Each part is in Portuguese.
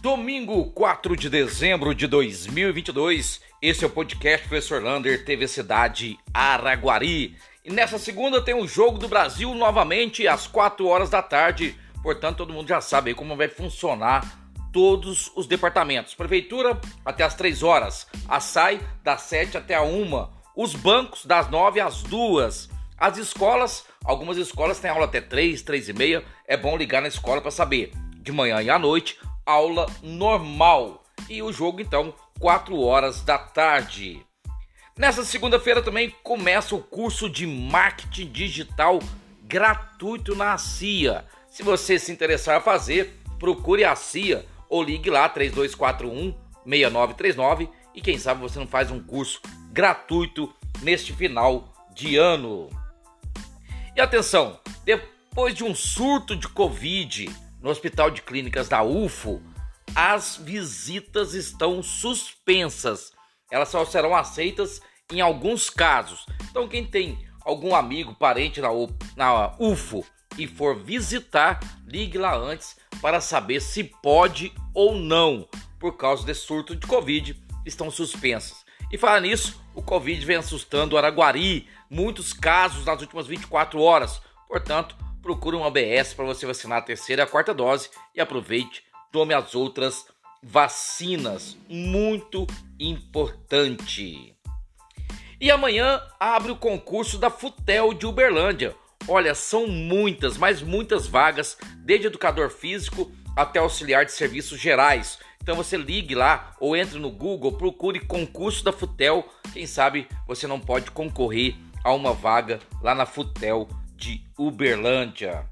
Domingo 4 de dezembro de 2022, esse é o podcast Professor Lander, TV Cidade Araguari. E nessa segunda tem o Jogo do Brasil novamente às 4 horas da tarde. Portanto, todo mundo já sabe como vai funcionar todos os departamentos. Prefeitura até as 3 horas, a SAI das 7 até a 1, os bancos das 9 às 2. As escolas, algumas escolas têm aula até 3, 3 e meia. É bom ligar na escola para saber. De manhã e à noite, aula normal. E o jogo, então, 4 horas da tarde. Nessa segunda-feira também começa o curso de marketing digital gratuito na CIA. Se você se interessar a fazer, procure a CIA ou ligue lá 3241 6939 e quem sabe você não faz um curso gratuito neste final de ano. E atenção, depois de um surto de Covid no Hospital de Clínicas da UFO, as visitas estão suspensas. Elas só serão aceitas em alguns casos. Então, quem tem algum amigo, parente na, UFO e for visitar, ligue lá antes para saber se pode ou não, por causa desse surto de Covid, estão suspensas. E falar nisso, o Covid vem assustando o Araguari, muitos casos nas últimas 24 horas. Portanto, procure um ABS para você vacinar a terceira e a quarta dose e aproveite, tome as outras vacinas. Muito importante. E amanhã abre o concurso da Futel de Uberlândia. Olha, são muitas, mas muitas vagas, desde educador físico até auxiliar de serviços gerais. Então você ligue lá ou entre no Google, procure concurso da Futel. Quem sabe você não pode concorrer a uma vaga lá na Futel de Uberlândia.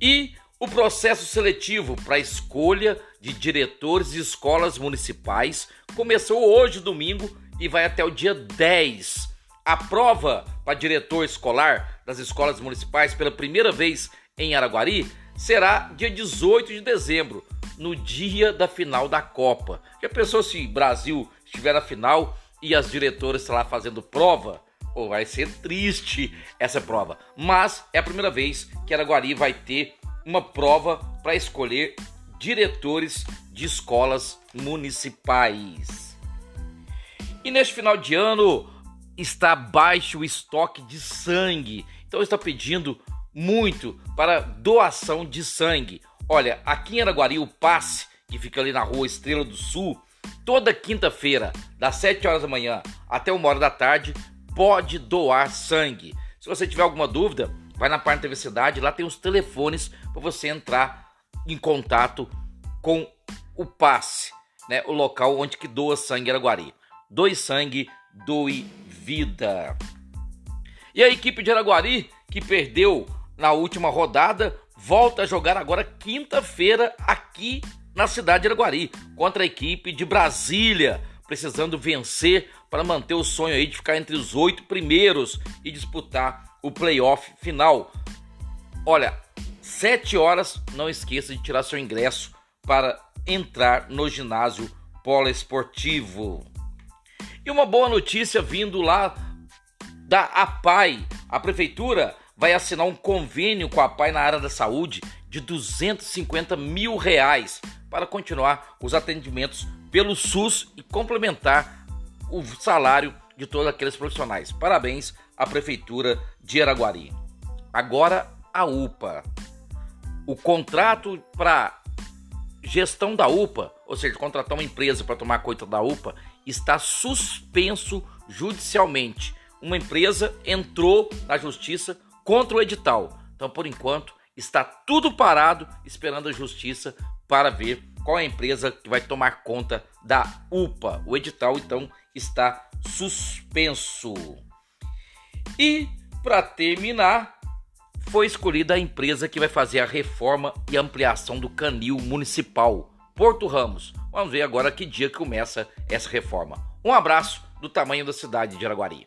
E o processo seletivo para escolha de diretores de escolas municipais começou hoje, domingo, e vai até o dia 10. A prova para diretor escolar das escolas municipais pela primeira vez em Araguari será dia 18 de dezembro, no dia da final da Copa. Já pensou se Brasil estiver na final e as diretoras estão lá fazendo prova? Pô, vai ser triste essa prova. Mas é a primeira vez que Araguari vai ter uma prova para escolher diretores de escolas municipais. E neste final de ano está baixo o estoque de sangue. Então está pedindo muito para doação de sangue. Olha, aqui em Araguari o passe, que fica ali na rua Estrela do Sul, toda quinta-feira, das 7 horas da manhã até 1 hora da tarde, pode doar sangue. Se você tiver alguma dúvida, vai na parte da universidade, lá tem os telefones para você entrar em contato com o passe, né? O local onde que doa sangue Araguari. Doe sangue, doe vida. E a equipe de Araguari, que perdeu na última rodada, volta a jogar agora quinta-feira aqui na cidade de Araguari, contra a equipe de Brasília precisando vencer para manter o sonho aí de ficar entre os oito primeiros e disputar o playoff final. Olha, sete horas, não esqueça de tirar seu ingresso para entrar no ginásio poliesportivo. E uma boa notícia vindo lá da APAI. A prefeitura vai assinar um convênio com a APAI na área da saúde de 250 mil reais para continuar os atendimentos pelo SUS e complementar o salário de todos aqueles profissionais. Parabéns à Prefeitura de Araguari. Agora a UPA. O contrato para gestão da UPA, ou seja, contratar uma empresa para tomar conta da UPA, está suspenso judicialmente. Uma empresa entrou na justiça contra o edital. Então, por enquanto, está tudo parado esperando a justiça para ver qual é a empresa que vai tomar conta da UPA. O edital então está suspenso. E para terminar, foi escolhida a empresa que vai fazer a reforma e ampliação do canil municipal Porto Ramos. Vamos ver agora que dia que começa essa reforma. Um abraço do tamanho da cidade de Araguari.